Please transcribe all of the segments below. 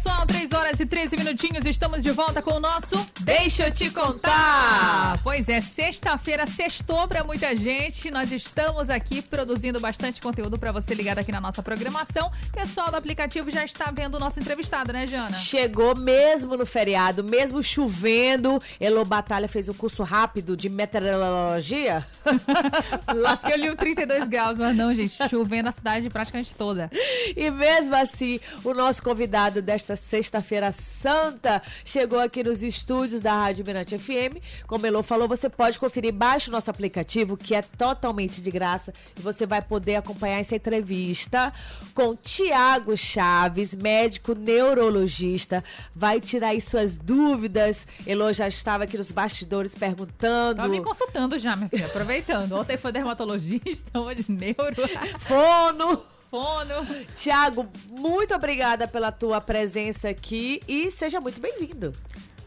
pessoal, 3 horas e 13 minutinhos, estamos de volta com o nosso Deixa eu te contar. Pois é, sexta-feira sextou para muita gente. Nós estamos aqui produzindo bastante conteúdo para você ligado aqui na nossa programação. Pessoal do aplicativo já está vendo o nosso entrevistado, né, Jana? Chegou mesmo no feriado, mesmo chovendo. Elo Batalha fez o curso rápido de meteorologia. Lasquei ali o 32 graus, mas não, gente, chovendo a cidade praticamente toda. E mesmo assim, o nosso convidado desta sexta-feira santa chegou aqui nos estúdios da Rádio Mirante FM. Como Elô falou, você pode conferir, baixe o nosso aplicativo, que é totalmente de graça, e você vai poder acompanhar essa entrevista com Tiago Chaves, médico neurologista. Vai tirar aí suas dúvidas. Elô já estava aqui nos bastidores perguntando. Tava me consultando já, minha filha, aproveitando. Ontem foi dermatologista, hoje neuro. Fono! Fono. Tiago, muito obrigada pela tua presença aqui e seja muito bem-vindo.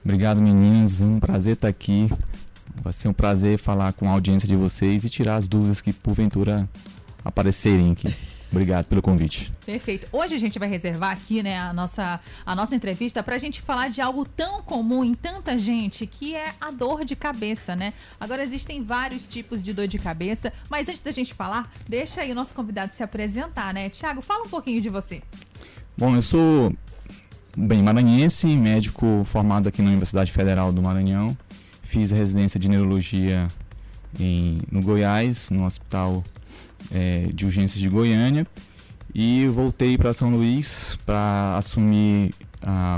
Obrigado, meninos. Um prazer estar aqui. Vai ser um prazer falar com a audiência de vocês e tirar as dúvidas que porventura aparecerem aqui. Obrigado pelo convite. Perfeito. Hoje a gente vai reservar aqui, né, a nossa, a nossa entrevista para a gente falar de algo tão comum em tanta gente, que é a dor de cabeça, né? Agora existem vários tipos de dor de cabeça, mas antes da gente falar, deixa aí o nosso convidado se apresentar, né? Tiago, fala um pouquinho de você. Bom, eu sou bem maranhense, médico formado aqui na Universidade Federal do Maranhão. Fiz residência de neurologia em, no Goiás, no Hospital é, de Urgências de Goiânia. E voltei para São Luís para assumir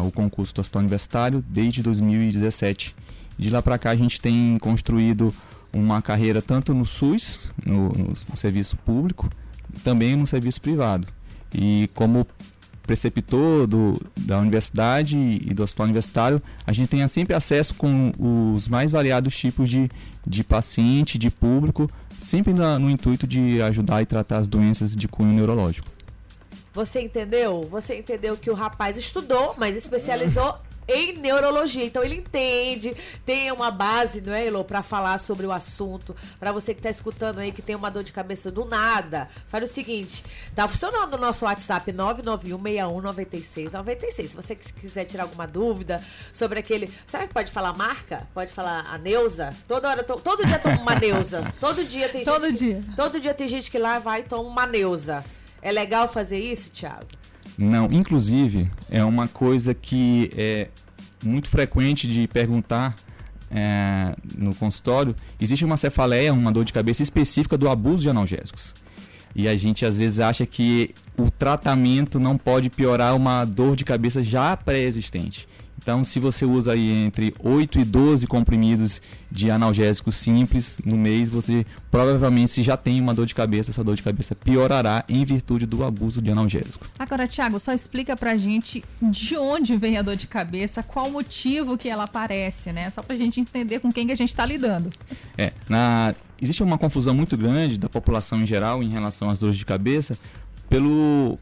o concurso do Hospital Universitário desde 2017. De lá para cá a gente tem construído uma carreira tanto no SUS, no, no, serviço público, também no serviço privado. E como preceptor do, da universidade e do hospital universitário, a gente tenha sempre acesso com os mais variados tipos de, de paciente, de público, sempre na, no intuito de ajudar e tratar as doenças de cunho neurológico. Você entendeu? Você entendeu que o rapaz estudou, mas especializou em neurologia. Então ele entende, tem uma base, não é, Elo, para falar sobre o assunto. Para você que está escutando aí que tem uma dor de cabeça do nada, faz o seguinte: tá funcionando o nosso WhatsApp 991619696. Se você quiser tirar alguma dúvida sobre aquele. Será que pode falar marca? Pode falar a Neuza? Toda hora, to... todo dia toma uma Neuza. Todo dia tem todo gente. Dia. Que... Todo dia tem gente que lá vai e toma uma Neuza. É legal fazer isso, Thiago? Não, inclusive é uma coisa que é muito frequente de perguntar é, no consultório. Existe uma cefaleia, uma dor de cabeça específica do abuso de analgésicos. E a gente às vezes acha que o tratamento não pode piorar uma dor de cabeça já pré-existente. Então, se você usa aí entre 8 e 12 comprimidos de analgésicos simples no mês, você provavelmente, se já tem uma dor de cabeça, essa dor de cabeça piorará em virtude do abuso de analgésico. Agora, Thiago, só explica pra gente de onde vem a dor de cabeça, qual o motivo que ela aparece, né? Só pra gente entender com quem que a gente tá lidando. É, na... existe uma confusão muito grande da população em geral em relação às dores de cabeça pelo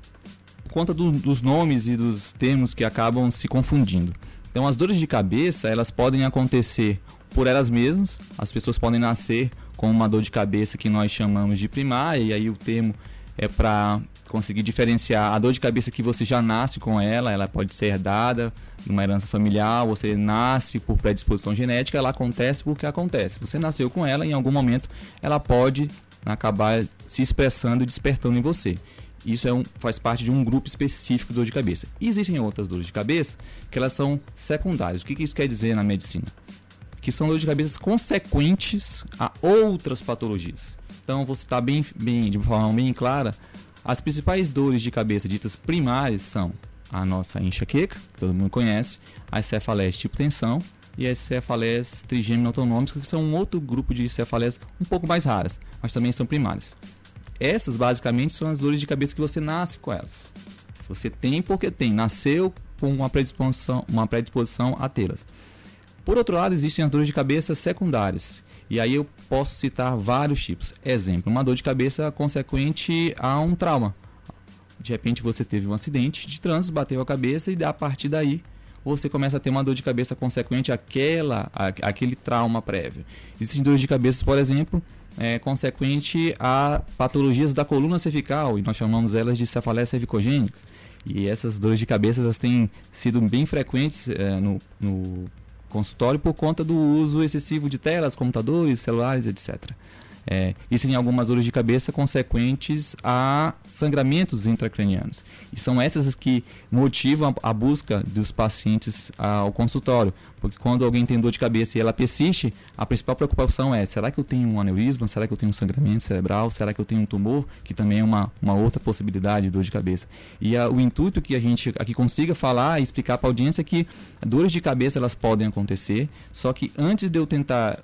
por conta do, dos nomes e dos termos que acabam se confundindo. Então, as dores de cabeça, elas podem acontecer por elas mesmas. As pessoas podem nascer com uma dor de cabeça que nós chamamos de primária, e aí o termo é para conseguir diferenciar a dor de cabeça que você já nasce com ela, ela pode ser herdada numa herança familiar, você nasce por predisposição genética, ela acontece porque acontece. Você nasceu com ela, em algum momento ela pode acabar se expressando e despertando em você. Isso é um, faz parte de um grupo específico de dor de cabeça. Existem outras dores de cabeça que elas são secundárias. O que, que isso quer dizer na medicina? Que são dores de cabeça consequentes a outras patologias. Então, vou citar bem, bem, de forma bem clara, as principais dores de cabeça ditas primárias são a nossa enxaqueca, que todo mundo conhece, as cefaleias tipo tensão e as cefaleias trigêmeo autonômicas, que são um outro grupo de cefaleias um pouco mais raras, mas também são primárias. Essas basicamente são as dores de cabeça que você nasce com elas. Você tem porque tem, nasceu com uma predisposição, uma predisposição a tê-las. Por outro lado, existem as dores de cabeça secundárias. E aí eu posso citar vários tipos. Exemplo, uma dor de cabeça consequente a um trauma. De repente você teve um acidente de trânsito, bateu a cabeça e a partir daí você começa a ter uma dor de cabeça consequente àquela, à, àquele trauma prévio. Existem dores de cabeça, por exemplo, é, consequente a patologias da coluna cervical, e nós chamamos elas de cefaleias cervicogênicas. E essas dores de cabeça elas têm sido bem frequentes é, no, no consultório por conta do uso excessivo de telas, computadores, celulares, etc. É, isso em algumas dores de cabeça consequentes a sangramentos intracranianos. E são essas que motivam a, a busca dos pacientes ao consultório. Porque quando alguém tem dor de cabeça e ela persiste, a principal preocupação é: será que eu tenho um aneurisma? Será que eu tenho um sangramento cerebral? Será que eu tenho um tumor? Que também é uma, uma outra possibilidade de dor de cabeça. E a, o intuito que a gente aqui consiga falar e explicar para a audiência é que dores de cabeça elas podem acontecer, só que antes de eu tentar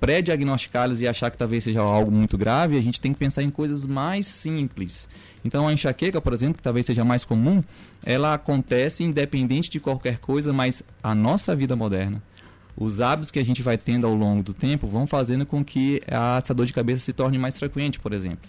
pré-diagnosticá-las e achar que talvez seja algo muito grave, a gente tem que pensar em coisas mais simples. Então a enxaqueca, por exemplo, que talvez seja mais comum, ela acontece independente de qualquer coisa, mas a nossa vida moderna, os hábitos que a gente vai tendo ao longo do tempo vão fazendo com que essa dor de cabeça se torne mais frequente, por exemplo.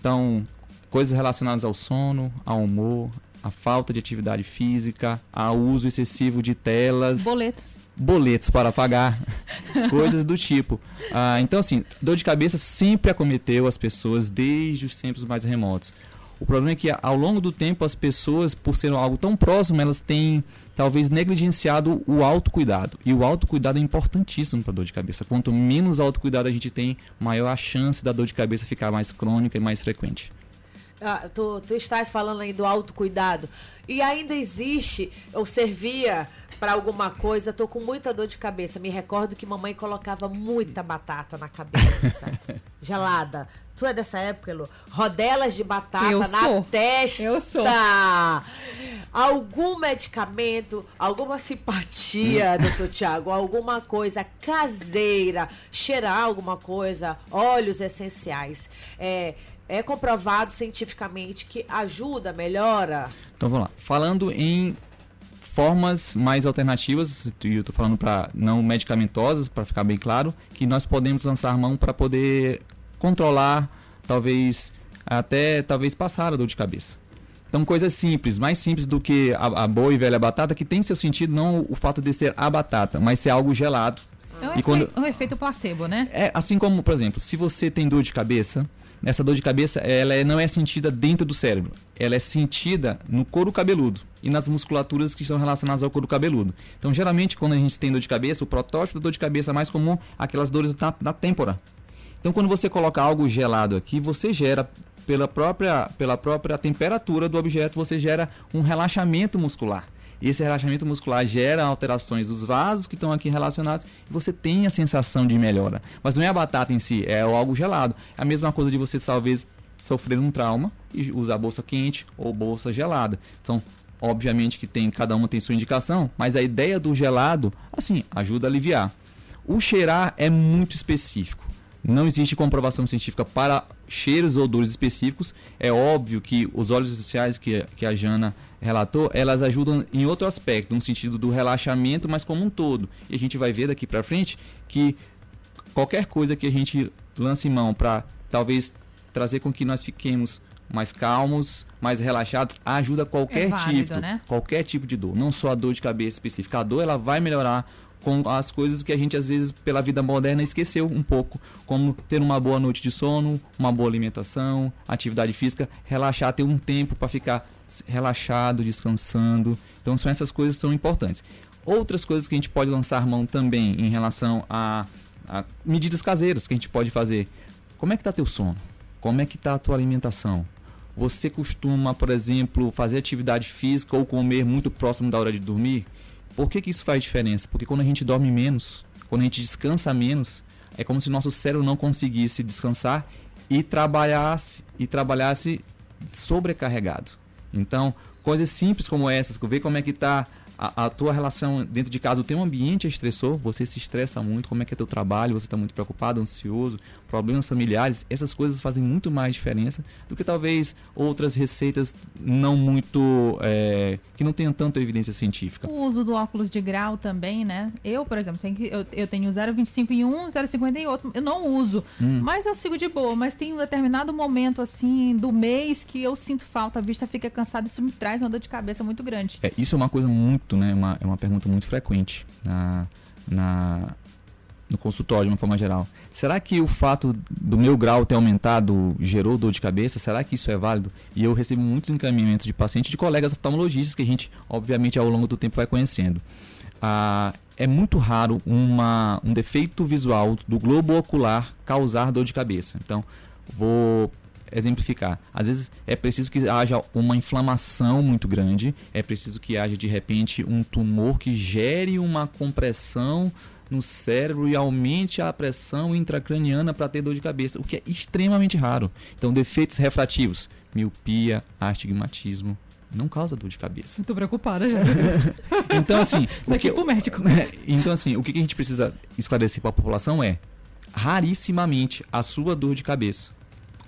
Então, coisas relacionadas ao sono, ao humor, a falta de atividade física, ao uso excessivo de telas. Boletos. Boletos para pagar, coisas do tipo. Ah, então, assim, dor de cabeça sempre acometeu as pessoas desde os tempos mais remotos. O problema é que ao longo do tempo as pessoas, por ser algo tão próximo, elas têm talvez negligenciado o autocuidado. E o autocuidado é importantíssimo para dor de cabeça. Quanto menos autocuidado a gente tem, maior a chance da dor de cabeça ficar mais crônica e mais frequente. Ah, tu, tu estás falando aí do autocuidado. E ainda existe, ou servia para alguma coisa, tô com muita dor de cabeça. Me recordo que mamãe colocava muita batata na cabeça. gelada. Tu é dessa época, Lu? Rodelas de batata Eu na sou. testa. Eu sou. Algum medicamento, alguma simpatia, doutor Tiago, alguma coisa caseira, cheirar alguma coisa, óleos essenciais. É, é comprovado cientificamente que ajuda, melhora. Então vamos lá. Falando em formas mais alternativas, e eu estou falando para não medicamentosas, para ficar bem claro, que nós podemos lançar mão para poder controlar, talvez até talvez passar a dor de cabeça. Então coisas simples, mais simples do que a, a boa e velha batata, que tem seu sentido não o fato de ser a batata, mas ser algo gelado. É um, E efeito, quando- um efeito placebo, né? É assim como, por exemplo, se você tem dor de cabeça, essa dor de cabeça ela é- não é sentida dentro do cérebro, ela é sentida no couro cabeludo e nas musculaturas que estão relacionadas ao couro cabeludo. Então, geralmente, quando a gente tem dor de cabeça, o protótipo da dor de cabeça mais comum aquelas dores na, na têmpora. Então, quando você coloca algo gelado aqui, você gera pela própria, pela própria temperatura do objeto, você gera um relaxamento muscular. E esse relaxamento muscular gera alterações dos vasos que estão aqui relacionados e você tem a sensação de melhora. Mas não é a batata em si, é algo gelado. É a mesma coisa de você talvez sofrer um trauma e usar bolsa quente ou bolsa gelada. Então, obviamente que tem cada uma tem sua indicação, mas a ideia do gelado, assim, ajuda a aliviar. O cheirar é muito específico. Não existe comprovação científica para cheiros ou odores específicos. É óbvio que os óleos essenciais que, que a Jana relatou, elas ajudam em outro aspecto, no sentido do relaxamento, mas como um todo. E a gente vai ver daqui para frente que qualquer coisa que a gente lance mão para talvez trazer com que nós fiquemos mais calmos, mais relaxados, ajuda qualquer É válido, tipo, né? qualquer tipo de dor, não só a dor de cabeça específica. A dor ela vai melhorar com as coisas que a gente às vezes pela vida moderna esqueceu um pouco, como ter uma boa noite de sono, uma boa alimentação, atividade física, relaxar, ter um tempo para ficar relaxado, descansando. Então são essas coisas que são importantes. Outras coisas que a gente pode lançar mão também em relação a, a medidas caseiras que a gente pode fazer. Como é que tá teu sono? Como é que tá a tua alimentação? Você costuma, por exemplo, fazer atividade física ou comer muito próximo da hora de dormir? Por que, que isso faz diferença? Porque quando a gente dorme menos, quando a gente descansa menos, é como se nosso cérebro não conseguisse descansar e trabalhasse e trabalhasse sobrecarregado. Então, coisas simples como essas, ver como é que está a, a tua relação dentro de casa, o teu ambiente é estressor, você se estressa muito, como é que é teu trabalho, você está muito preocupado, ansioso, problemas familiares, essas coisas fazem muito mais diferença do que talvez outras receitas não muito, é, que não tenham tanta evidência científica. O uso do óculos de grau também, né? Eu, por exemplo, tenho que, eu, eu tenho 0,25 em um, 0,50 em outro. Eu não uso, Hum. mas eu sigo de boa. Mas tem um determinado momento, assim, do mês que eu sinto falta, a vista fica cansada. Isso me traz uma dor de cabeça muito grande. É, isso é uma coisa muito, né? Uma, é uma pergunta muito frequente na, na, no consultório de uma forma geral. Será que o fato do meu grau ter aumentado gerou dor de cabeça? Será que isso é válido? E eu recebo muitos encaminhamentos de pacientes de colegas oftalmologistas que a gente, obviamente, ao longo do tempo vai conhecendo. Ah, é muito raro uma, um defeito visual do globo ocular causar dor de cabeça. Então, vou exemplificar. Às vezes é preciso que haja uma inflamação muito grande, é preciso que haja de repente um tumor que gere uma compressão no cérebro e aumente a pressão intracraniana para ter dor de cabeça, o que é extremamente raro. Então, defeitos refrativos, miopia, astigmatismo, não causa dor de cabeça. Muito preocupada já. então, assim. Daqui pro médico. Então, assim, o que a gente precisa esclarecer para a população é: rarissimamente a sua dor de cabeça,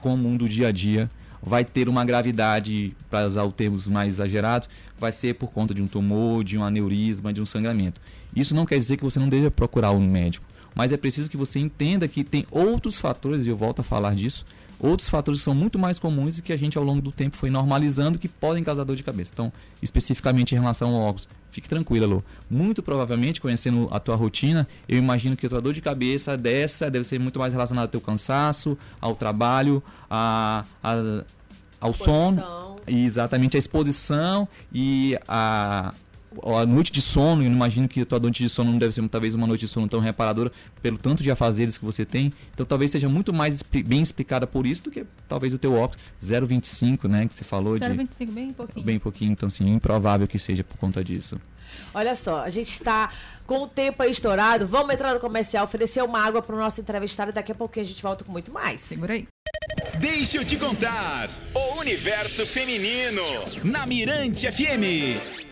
comum do dia a dia, vai ter uma gravidade, para usar os termos mais exagerados, vai ser por conta de um tumor, de um aneurisma, de um sangramento. Isso não quer dizer que você não deve procurar um médico, mas é preciso que você entenda que tem outros fatores, e eu volto a falar disso, outros fatores que são muito mais comuns e que a gente ao longo do tempo foi normalizando que podem causar dor de cabeça. Então, especificamente em relação ao óculos, fique tranquila, Lu. Muito provavelmente, conhecendo a tua rotina, eu imagino que a tua dor de cabeça dessa deve ser muito mais relacionada ao teu cansaço, ao trabalho, a, a ao sono, exatamente a exposição e a a noite de sono, eu imagino que a tua noite de sono não deve ser talvez uma noite de sono tão reparadora pelo tanto de afazeres que você tem. Então talvez seja muito mais bem explicada por isso do que talvez o teu óculos 0,25, né, que você falou 0, de 0,25 bem pouquinho. Bem pouquinho, então assim, improvável que seja por conta disso. Olha só, a gente está com o tempo aí estourado. Vamos entrar no comercial, oferecer uma água para o nosso entrevistado e daqui a pouquinho a gente volta com muito mais. Segura aí. Deixa eu te contar o universo feminino na Mirante FM.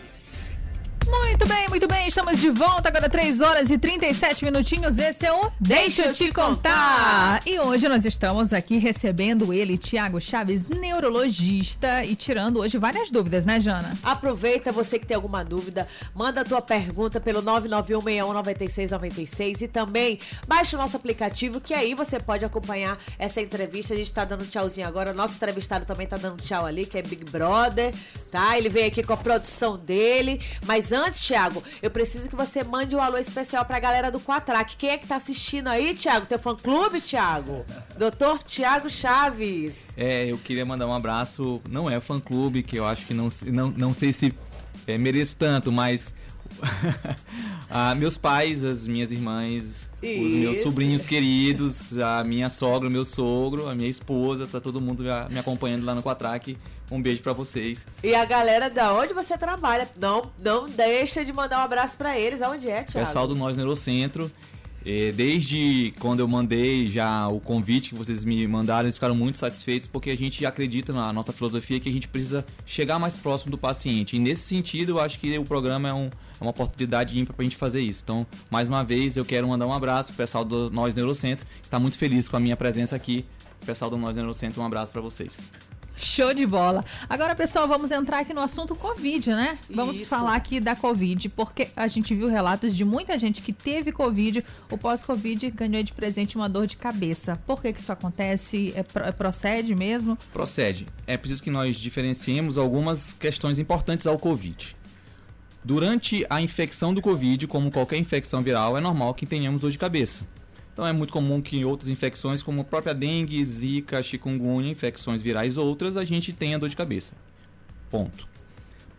Morning. Muito bem, muito bem. Estamos de volta agora, 3 horas e 37 minutinhos. Esse é o Deixa eu te contar. E hoje nós estamos aqui recebendo ele, Tiago Chaves, neurologista, e tirando hoje várias dúvidas, né, Jana? Aproveita você que tem alguma dúvida, manda a tua pergunta pelo 991619696 e também baixa o nosso aplicativo que aí você pode acompanhar essa entrevista. A gente tá dando tchauzinho agora. Nosso entrevistado também tá dando tchau ali, que é Big Brother, tá? Ele veio aqui com a produção dele, mas antes, Thiago, eu preciso que você mande um alô especial pra galera do Quatrack. Quem é que tá assistindo aí, Thiago? Teu fã clube, Thiago? Doutor Thiago Chaves. É, eu queria mandar um abraço. Não é fã clube, que eu acho que não, não, não sei se é, mereço tanto, mas ah, meus pais, as minhas irmãs, Isso. os meus sobrinhos queridos, a minha sogra, meu sogro, a minha esposa, tá todo mundo me acompanhando lá no Quatrack. Um beijo para vocês. E a galera da onde você trabalha, não, não deixa de mandar um abraço para eles. Aonde é, Thiago? Pessoal do Nós Neurocentro. Desde quando eu mandei já o convite que vocês me mandaram, eles ficaram muito satisfeitos porque a gente acredita na nossa filosofia que a gente precisa chegar mais próximo do paciente. E nesse sentido, eu acho que o programa é, um, é uma oportunidade ímpar para a gente fazer isso. Então, mais uma vez, eu quero mandar um abraço pro pessoal do Nós Neurocentro, que está muito feliz com a minha presença aqui. Pessoal do Nós Neurocentro, um abraço para vocês. Show de bola. Agora, pessoal, vamos entrar aqui no assunto Covid, né? Vamos isso. falar aqui da Covid, porque a gente viu relatos de muita gente que teve Covid, o pós-Covid ganhou de presente uma dor de cabeça. Por que, que isso acontece? É, é, procede mesmo? Procede. É preciso que nós diferenciemos algumas questões importantes ao Covid. Durante a infecção do Covid, como qualquer infecção viral, é normal que tenhamos dor de cabeça. Então é muito comum que em outras infecções, como a própria dengue, zika, chikungunya, infecções virais outras, a gente tenha dor de cabeça. Ponto.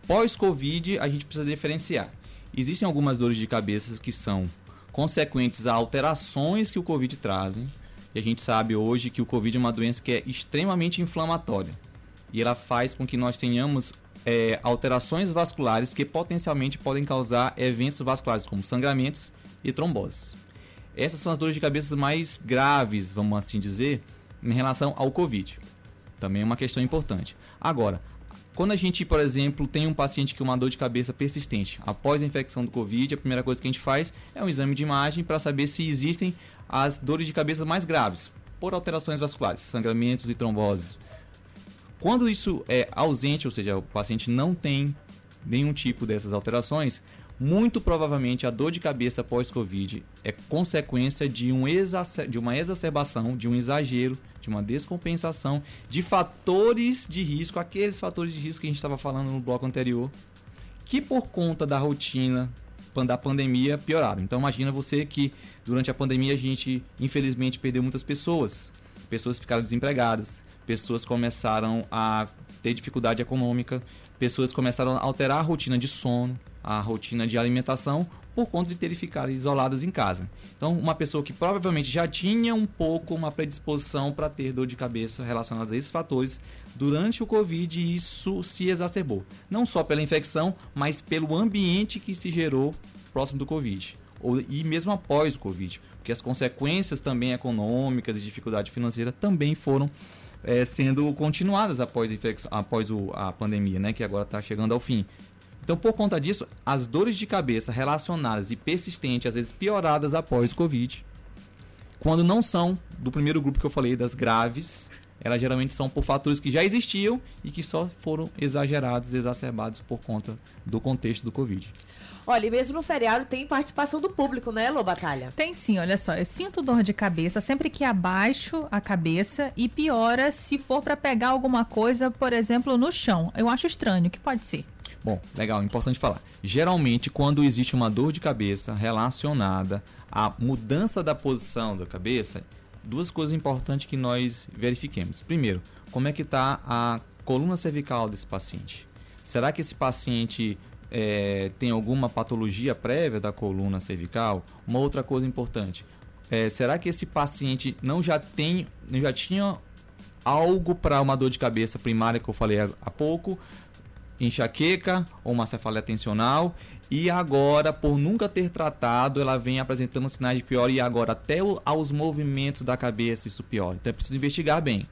Pós-Covid, a gente precisa diferenciar. Existem algumas dores de cabeça que são consequentes a alterações que o Covid trazem. E a gente sabe hoje que o Covid é uma doença que é extremamente inflamatória. E ela faz com que nós tenhamos é, alterações vasculares que potencialmente podem causar eventos vasculares como sangramentos e tromboses. Essas são as dores de cabeça mais graves, vamos assim dizer, em relação ao Covid. Também é uma questão importante. Agora, quando a gente, por exemplo, tem um paciente com uma dor de cabeça persistente após a infecção do Covid, a primeira coisa que a gente faz é um exame de imagem para saber se existem as dores de cabeça mais graves por alterações vasculares, sangramentos e tromboses. Quando isso é ausente, ou seja, o paciente não tem nenhum tipo dessas alterações, muito provavelmente a dor de cabeça pós-Covid é consequência de, um de uma exacerbação, de um exagero, de uma descompensação de fatores de risco, aqueles fatores de risco que a gente estava falando no bloco anterior, que por conta da rotina, da pandemia pioraram. Então imagina você que durante a pandemia a gente infelizmente perdeu muitas pessoas, pessoas ficaram desempregadas, pessoas começaram a ter dificuldade econômica, pessoas começaram a alterar a rotina de sono, a rotina de alimentação por conta de terem ficado isoladas em casa. Então, uma pessoa que provavelmente já tinha um pouco uma predisposição para ter dor de cabeça relacionada a esses fatores, durante o Covid isso se exacerbou. Não só pela infecção, mas pelo ambiente que se gerou próximo do Covid. Ou, e mesmo após o Covid. Porque as consequências também econômicas e dificuldade financeira também foram eh, sendo continuadas após, a após o- a pandemia, né? Que agora está chegando ao fim. Então, por conta disso, as dores de cabeça relacionadas e persistentes, às vezes pioradas após o Covid, quando não são do primeiro grupo que eu falei, das graves, elas geralmente são por fatores que já existiam e que só foram exagerados, exacerbados por conta do contexto do Covid. Olha, e mesmo no feriado tem participação do público, né, Lô Batalha? Tem sim, olha só. Eu sinto dor de cabeça sempre que abaixo a cabeça e piora se for para pegar alguma coisa, por exemplo, no chão. Eu acho estranho, o que pode ser? Bom, legal, importante falar. Geralmente, quando existe uma dor de cabeça relacionada à mudança da posição da cabeça, duas coisas importantes que nós verifiquemos. Primeiro, como é que está a coluna cervical desse paciente? Será que esse paciente eh, tem alguma patologia prévia da coluna cervical? Uma outra coisa importante, eh, será que esse paciente não já tem, não já tinha algo para uma dor de cabeça primária que eu falei há pouco, enxaqueca ou uma cefaleia tensional. E agora por nunca ter tratado ela vem apresentando sinais de pior e agora até o- aos movimentos da cabeça isso piora então é preciso investigar bem.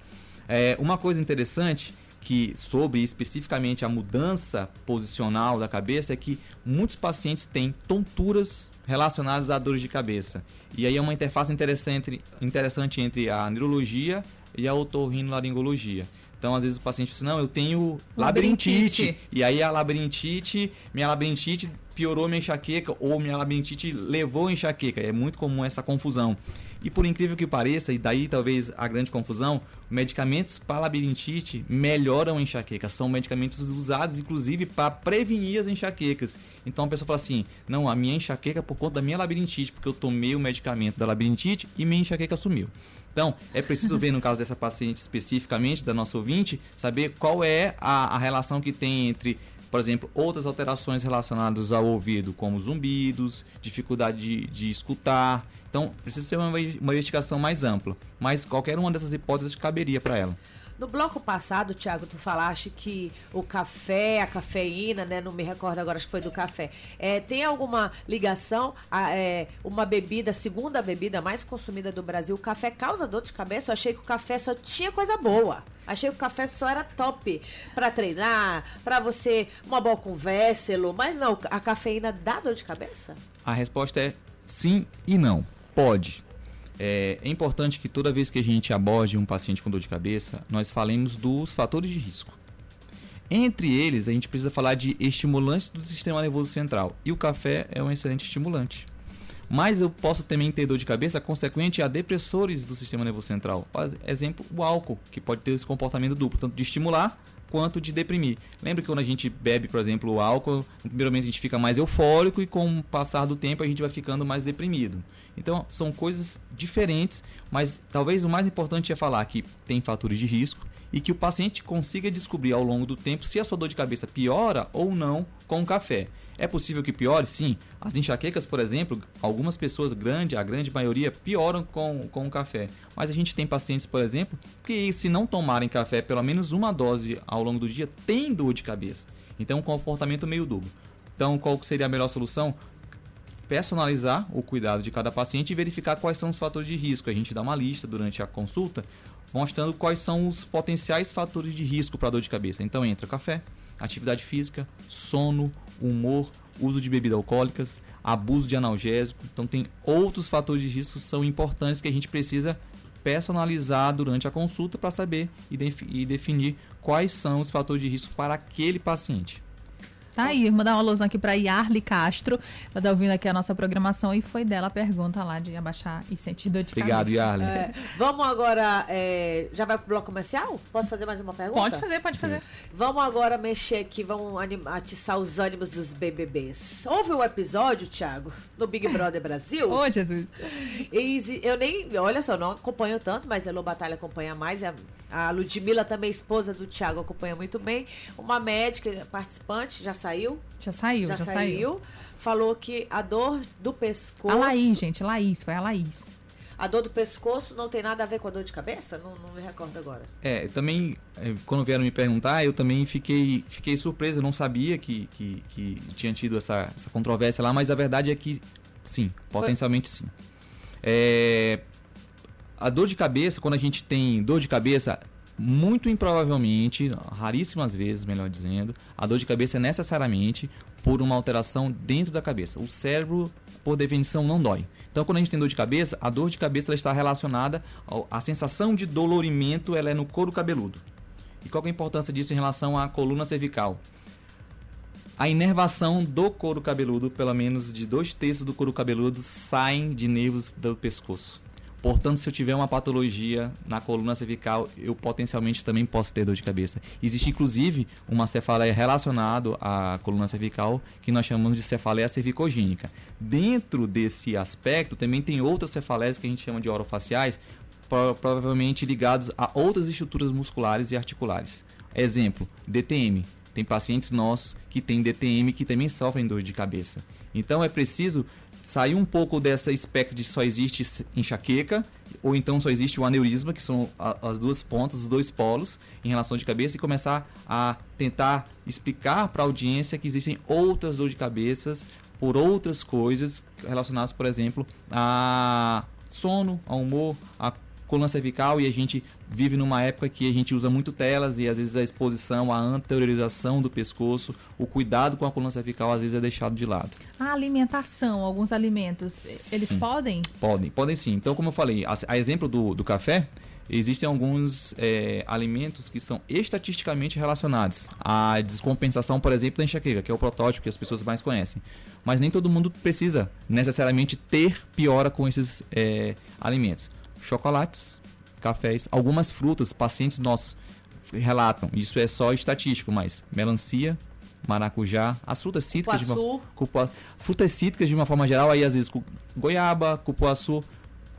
É, uma coisa interessante que sobre especificamente a mudança posicional da cabeça é que muitos pacientes têm tonturas relacionadas a dores de cabeça. E aí é uma interface interessante, interessante entre a neurologia e a otorrinolaringologia. Então, às vezes o paciente fala assim, não, eu tenho labirintite. Labirintite. E aí a labirintite, minha labirintite piorou minha enxaqueca ou minha labirintite levou a enxaqueca. É muito comum essa confusão. E por incrível que pareça, e daí talvez a grande confusão, medicamentos para labirintite melhoram a enxaqueca. São medicamentos usados, inclusive, para prevenir as enxaquecas. Então a pessoa fala assim: não, a minha enxaqueca é por conta da minha labirintite, porque eu tomei o medicamento da labirintite e minha enxaqueca sumiu. Então, é preciso ver no caso dessa paciente especificamente, da nossa ouvinte, saber qual é a, a relação que tem entre, por exemplo, outras alterações relacionadas ao ouvido, como zumbidos, dificuldade de, de escutar. Então, precisa ser uma, uma investigação mais ampla. Mas qualquer uma dessas hipóteses caberia para ela. No bloco passado, Thiago, tu falaste que o café, a cafeína, né? Não me recordo agora, acho que foi do café. É, tem alguma ligação a é, uma bebida, segunda bebida mais consumida do Brasil? O café causa dor de cabeça? Eu achei que o café só tinha coisa boa. Achei que o café só era top pra treinar, pra você, uma boa conversa, Elô. mas não, a cafeína dá dor de cabeça? A resposta é sim e não. Pode. É, é importante que toda vez que a gente aborde um paciente com dor de cabeça, nós falemos dos fatores de risco. Entre eles, a gente precisa falar de estimulantes do sistema nervoso central. E o café é um excelente estimulante. Mas eu posso também ter dor de cabeça consequente a depressores do sistema nervoso central. Por exemplo, o álcool, que pode ter esse comportamento duplo, tanto de estimular quanto de deprimir. Lembra que quando a gente bebe, por exemplo, o álcool, no primeiro momento a gente fica mais eufórico e com o passar do tempo a gente vai ficando mais deprimido. Então, são coisas diferentes, mas talvez o mais importante é falar que tem fatores de risco e que o paciente consiga descobrir ao longo do tempo se a sua dor de cabeça piora ou não com o café. É possível que piore? Sim. As enxaquecas, por exemplo, algumas pessoas, grande, a grande maioria, pioram com, com o café. Mas a gente tem pacientes, por exemplo, que se não tomarem café pelo menos uma dose ao longo do dia, tem dor de cabeça. Então, um comportamento meio duplo. Então, qual seria a melhor solução? Personalizar o cuidado de cada paciente e verificar quais são os fatores de risco. A gente dá uma lista durante a consulta mostrando quais são os potenciais fatores de risco para dor de cabeça. Então entra café, atividade física, sono, humor, uso de bebidas alcoólicas, abuso de analgésico. Então tem outros fatores de risco que são importantes que a gente precisa personalizar durante a consulta para saber e, defi e definir quais são os fatores de risco para aquele paciente. Tá aí, mandar uma alusão aqui pra Yarli Castro. Ela tá ouvindo aqui a nossa programação e foi dela a pergunta lá de abaixar e sentir dor de Obrigado, cabeça. Yarli. É, vamos agora. é, já vai pro bloco comercial? Posso fazer mais uma pergunta? Pode fazer, pode fazer. Vamos agora mexer aqui, vamos animar, atiçar os ânimos dos BBBs. Houve um episódio, Thiago, no Big Brother Brasil. Ô, Jesus. E eu nem, olha só, não acompanho tanto, mas a Elô Batalha acompanha mais. A, a Ludmilla, também esposa do Thiago, acompanha muito bem. Uma médica participante, já saiu? Já saiu, já, já, saiu. Falou que a dor do pescoço. A Laís, gente, Laís, foi a Laís. A dor do pescoço não tem nada a ver com a dor de cabeça? Não, não me recordo agora. É, também, é, quando vieram me perguntar, eu também fiquei, fiquei surpreso, eu não sabia que, que, que tinha tido essa, essa controvérsia lá, mas a verdade é que sim, potencialmente sim. É, a dor de cabeça, quando a gente tem dor de cabeça, muito improvavelmente, raríssimas vezes, melhor dizendo, a dor de cabeça é necessariamente por uma alteração dentro da cabeça. O cérebro, por definição, não dói. Então, quando a gente tem dor de cabeça, a dor de cabeça está relacionada a sensação de dolorimento, ela é no couro cabeludo. E qual é a importância disso em relação à coluna cervical? A inervação do couro cabeludo, pelo menos de dois terços do couro cabeludo, saem de nervos do pescoço. Portanto, se eu tiver uma patologia na coluna cervical, eu potencialmente também posso ter dor de cabeça. Existe inclusive uma cefaleia relacionada à coluna cervical que nós chamamos de cefaleia cervicogênica. Dentro desse aspecto, também tem outras cefaleias que a gente chama de orofaciais, pro provavelmente ligados a outras estruturas musculares e articulares. Exemplo, DTM. Tem pacientes nossos que têm DTM que também sofrem dor de cabeça. Então é preciso sair um pouco dessa espectro de só existe enxaqueca ou então só existe o aneurisma, que são as duas pontas, os dois polos em relação de cabeça e começar a tentar explicar para a audiência que existem outras dores de cabeças por outras coisas relacionadas, por exemplo, a sono, a humor, a coluna cervical e a gente vive numa época que a gente usa muito telas e às vezes a exposição, a anteriorização do pescoço, o cuidado com a coluna cervical às vezes é deixado de lado. A alimentação, alguns alimentos, eles Sim. podem? Podem, podem sim. Então, como eu falei, a, a exemplo do, do café, existem alguns é, alimentos que são estatisticamente relacionados à descompensação, por exemplo, da enxaqueca, que é o protótipo que as pessoas mais conhecem. Mas nem todo mundo precisa necessariamente ter piora com esses é, alimentos. Chocolates, cafés, algumas frutas, pacientes nossos relatam, isso é só estatístico, mas melancia, maracujá, as frutas cítricas de uma, Cupuaçu. cupua- frutas cítricas de uma forma geral, aí às vezes goiaba, cupuaçu,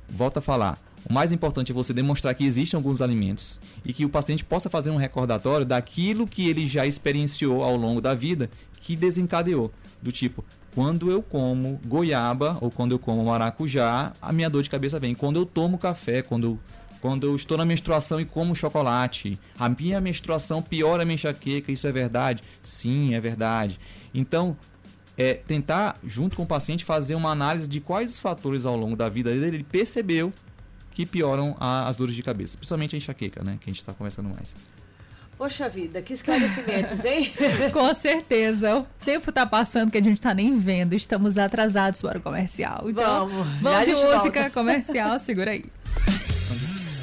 volta a falar. O mais importante é você demonstrar que existem alguns alimentos e que o paciente possa fazer um recordatório daquilo que ele já experienciou ao longo da vida que desencadeou. Do tipo, quando eu como goiaba ou quando eu como maracujá, a minha dor de cabeça vem. Quando eu tomo café, quando eu, quando eu estou na menstruação e como chocolate, a minha menstruação piora a minha enxaqueca, isso é verdade? Sim, é verdade. Então, é tentar, junto com o paciente, fazer uma análise de quais os fatores ao longo da vida dele ele percebeu que pioram a- as dores de cabeça, principalmente a enxaqueca, né? Que a gente está conversando mais. Poxa vida, que esclarecimentos, hein? Com certeza. O tempo tá passando que a gente tá nem vendo. Estamos atrasados para o comercial. Então, Vamos. Vamos de música volta. comercial. Segura aí.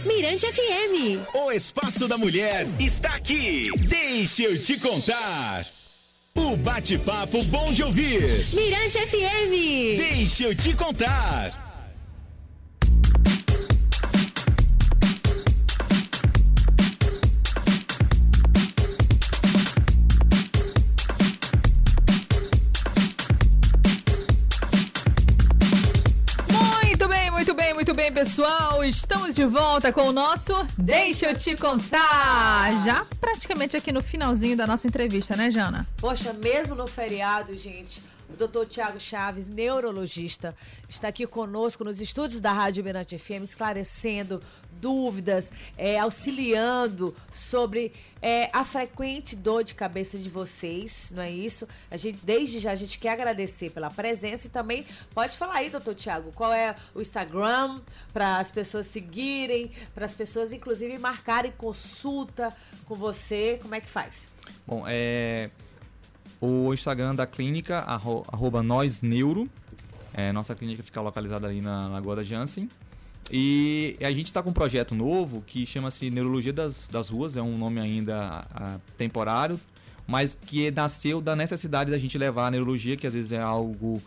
Mirante FM. O Espaço da Mulher está aqui. Deixa eu te contar. O bate-papo bom de ouvir. Mirante FM. Deixa eu te contar. Pessoal. Estamos de volta com o nosso Deixa eu te contar. Já praticamente aqui no finalzinho da nossa entrevista, né, Jana? Poxa, mesmo no feriado, gente, o doutor Tiago Chaves, neurologista, está aqui conosco nos estúdios da Rádio Mirante FM, esclarecendo dúvidas, é, auxiliando sobre é, a frequente dor de cabeça de vocês, não é isso? A gente, desde já, a gente quer agradecer pela presença e também pode falar aí, doutor Tiago, qual é o Instagram para as pessoas seguirem, para as pessoas, inclusive, marcarem consulta com você, como é que faz? Bom, é o Instagram da clínica, arro, arroba nós neuro. É, nossa clínica fica localizada ali na Lagoa da Jansen. E a gente está com um projeto novo que chama-se Neurologia das, das Ruas, é um nome ainda ah, temporário, mas que nasceu da necessidade da gente levar a neurologia, que às vezes é algo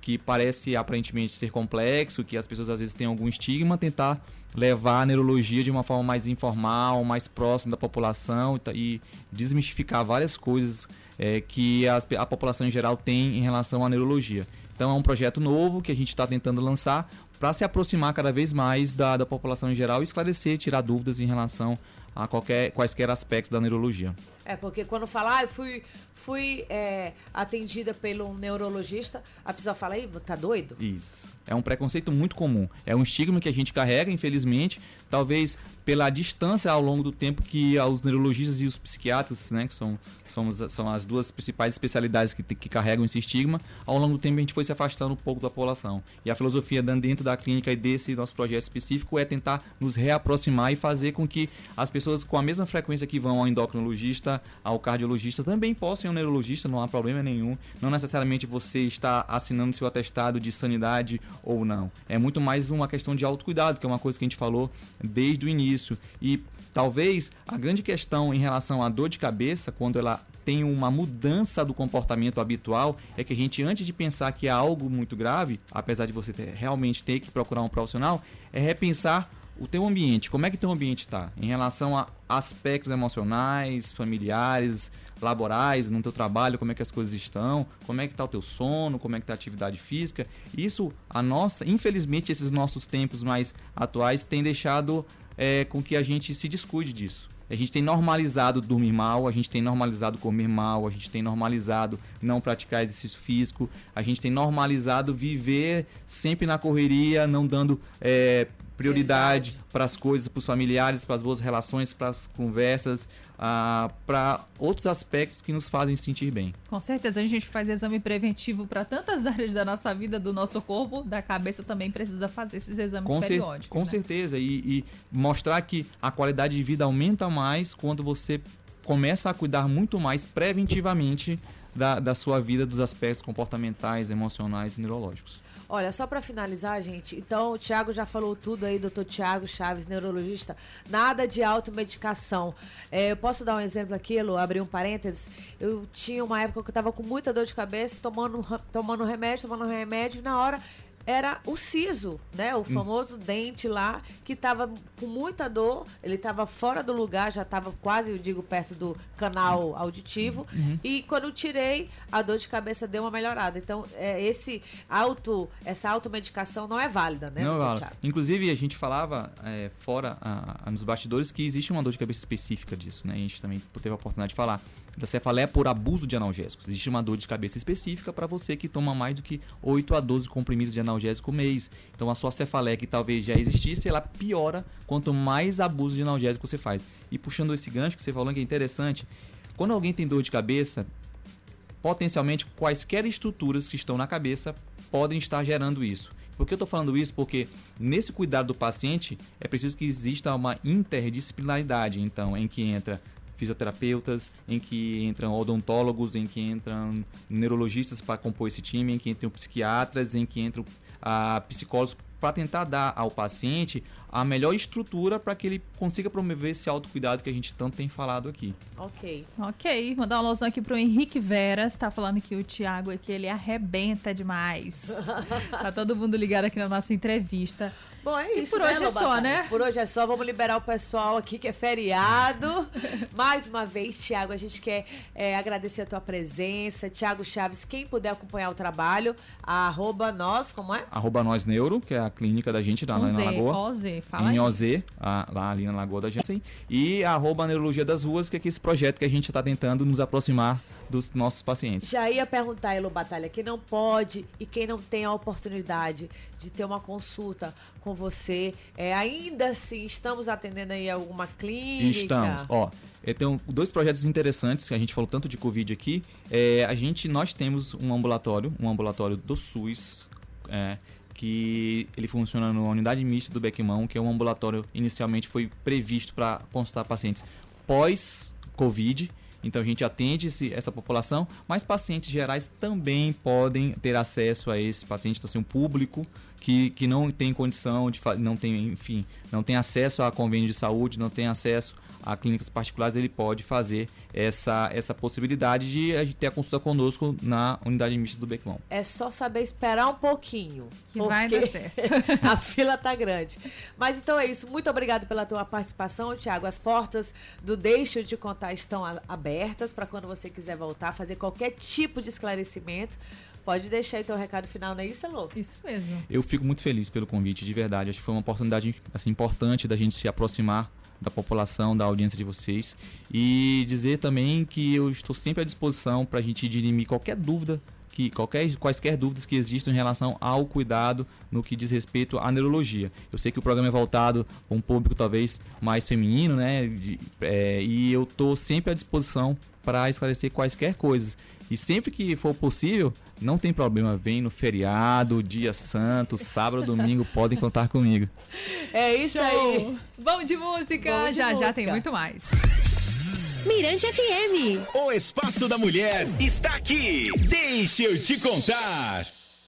que parece aparentemente ser complexo, que as pessoas às vezes têm algum estigma, tentar levar a neurologia de uma forma mais informal, mais próxima da população e desmistificar várias coisas é, que as, a população em geral tem em relação à neurologia. Então é um projeto novo que a gente está tentando lançar para se aproximar cada vez mais da, da população em geral e esclarecer, tirar dúvidas em relação a qualquer, quaisquer aspectos da neurologia. É, porque quando fala, ah, eu fui, fui é, atendida pelo neurologista, a pessoa fala, aí, tá doido? Isso. É um preconceito muito comum. É um estigma que a gente carrega, infelizmente, talvez pela distância ao longo do tempo que os neurologistas e os psiquiatras, né, que são, são, são as duas principais especialidades que, que carregam esse estigma, ao longo do tempo a gente foi se afastando um pouco da população. E a filosofia dentro da clínica e desse nosso projeto específico é tentar nos reaproximar e fazer com que as pessoas com a mesma frequência que vão ao endocrinologista, ao cardiologista, também possam ir ao neurologista, não há problema nenhum. Não necessariamente você está assinando seu atestado de sanidade ou não. É muito mais uma questão de autocuidado, que é uma coisa que a gente falou desde o início. E talvez a grande questão em relação à dor de cabeça, quando ela tem uma mudança do comportamento habitual, é que a gente, antes de pensar que é algo muito grave, apesar de você ter, realmente ter que procurar um profissional, é repensar o teu ambiente, como é que teu ambiente está em relação a aspectos emocionais, familiares, laborais, no teu trabalho, como é que as coisas estão, como é que está o teu sono, como é que está a atividade física. Isso, a nossa, infelizmente, esses nossos tempos mais atuais têm deixado é, com que a gente se descuide disso. A gente tem normalizado dormir mal, a gente tem normalizado comer mal, a gente tem normalizado não praticar exercício físico, a gente tem normalizado viver sempre na correria, não dando é, prioridade para as coisas, para os familiares, para as boas relações, para as conversas, ah, para outros aspectos que nos fazem sentir bem. Com certeza, a gente faz exame preventivo para tantas áreas da nossa vida, do nosso corpo, da cabeça também precisa fazer esses exames com periódicos. Com né? certeza, e, e mostrar que a qualidade de vida aumenta mais quando você começa a cuidar muito mais preventivamente da, da sua vida, dos aspectos comportamentais, emocionais e neurológicos. Olha, só para finalizar, gente, então o Tiago já falou tudo aí, doutor Tiago Chaves, neurologista, nada de automedicação. É, eu posso dar um exemplo aqui, Lu, abrir um parênteses? Eu tinha uma época que eu tava com muita dor de cabeça, tomando, tomando remédio, tomando remédio, e na hora era o siso, né? O hum. famoso hum. dente lá, que estava com muita dor, ele estava fora do lugar, já estava quase, eu digo, perto do canal hum. auditivo. Uhum. E quando eu tirei, a dor de cabeça deu uma melhorada. Então, é, esse auto, essa automedicação não é válida, né? Não é válida. Inclusive, a gente falava é, fora, a, a, nos bastidores, que existe uma dor de cabeça específica disso, né? A gente também teve a oportunidade de falar da cefaleia por abuso de analgésicos. Existe uma dor de cabeça específica para você que toma mais do que 8 a 12 comprimidos de analgésico mês. Então a sua cefaleia que talvez já existisse, ela piora quanto mais abuso de analgésico você faz. E puxando esse gancho que você falou que é interessante, quando alguém tem dor de cabeça, potencialmente quaisquer estruturas que estão na cabeça podem estar gerando isso. Por que eu estou falando isso? Porque nesse cuidado do paciente é preciso que exista uma interdisciplinaridade, então, em que entra fisioterapeutas, em que entram odontólogos, em que entram neurologistas para compor esse time, em que entram psiquiatras, em que entram ah, psicólogos para tentar dar ao paciente a melhor estrutura para que ele consiga promover esse autocuidado que a gente tanto tem falado aqui. Ok. Ok, mandar um alusão aqui pro Henrique Veras, tá falando que o Thiago aqui, ele arrebenta demais. tá todo mundo ligado aqui na nossa entrevista. Bom, é isso, e por né, hoje é só, né? Por hoje é só, vamos liberar o pessoal aqui que é feriado. Mais uma vez, Thiago, a gente quer é, agradecer a tua presença. Thiago Chaves, quem puder acompanhar o trabalho, arroba nós, como é? Arroba nós neuro, que é a clínica da gente lá, na Lagoa. OZ, fala em. OZ, a, lá ali na Lagoa da gente. E arroba Neurologia das Ruas, que é esse projeto que a gente está tentando nos aproximar dos nossos pacientes. Já ia perguntar, Elo Batalha, quem não pode e quem não tem a oportunidade de ter uma consulta com você, é, ainda assim, estamos atendendo aí alguma clínica? Estamos. Ó, tenho dois projetos interessantes, que a gente falou tanto de Covid aqui. É, a gente, nós temos um ambulatório, um ambulatório do SUS, é, que ele funciona na unidade mista do Beckmão, que é um ambulatório inicialmente foi previsto para consultar pacientes pós-Covid. Então a gente atende esse, essa população, mas pacientes gerais também podem ter acesso a esse paciente, então assim, um público que, que não tem condição de não tem, enfim, não tem acesso a convênio de saúde, não tem acesso a clínicas particulares ele pode fazer essa, essa possibilidade de a gente ter a consulta conosco na unidade mista do Beckman. É só saber esperar um pouquinho. Que vai dar certo. a fila tá grande. Mas então é isso. Muito obrigado pela tua participação, Tiago. As portas do Deixa eu te contar estão abertas para quando você quiser voltar, fazer qualquer tipo de esclarecimento. Pode deixar aí teu recado final, não é isso, Elô? Isso mesmo. Eu fico muito feliz pelo convite, de verdade. Acho que foi uma oportunidade assim, importante da gente se aproximar da população, da audiência de vocês. E dizer também que eu estou sempre à disposição para a gente dirimir qualquer dúvida, que qualquer, quaisquer dúvidas que existam em relação ao cuidado no que diz respeito à neurologia. Eu sei que o programa é voltado para um público talvez mais feminino, né? De- é, e eu estou sempre à disposição para esclarecer quaisquer coisas. E sempre que for possível, não tem problema, vem no feriado, dia santo, sábado, domingo, podem contar comigo. É isso aí. Vamos de música. Vamos de já já música. tem muito mais. Mirante FM. O Espaço da Mulher está aqui. Deixa eu te contar.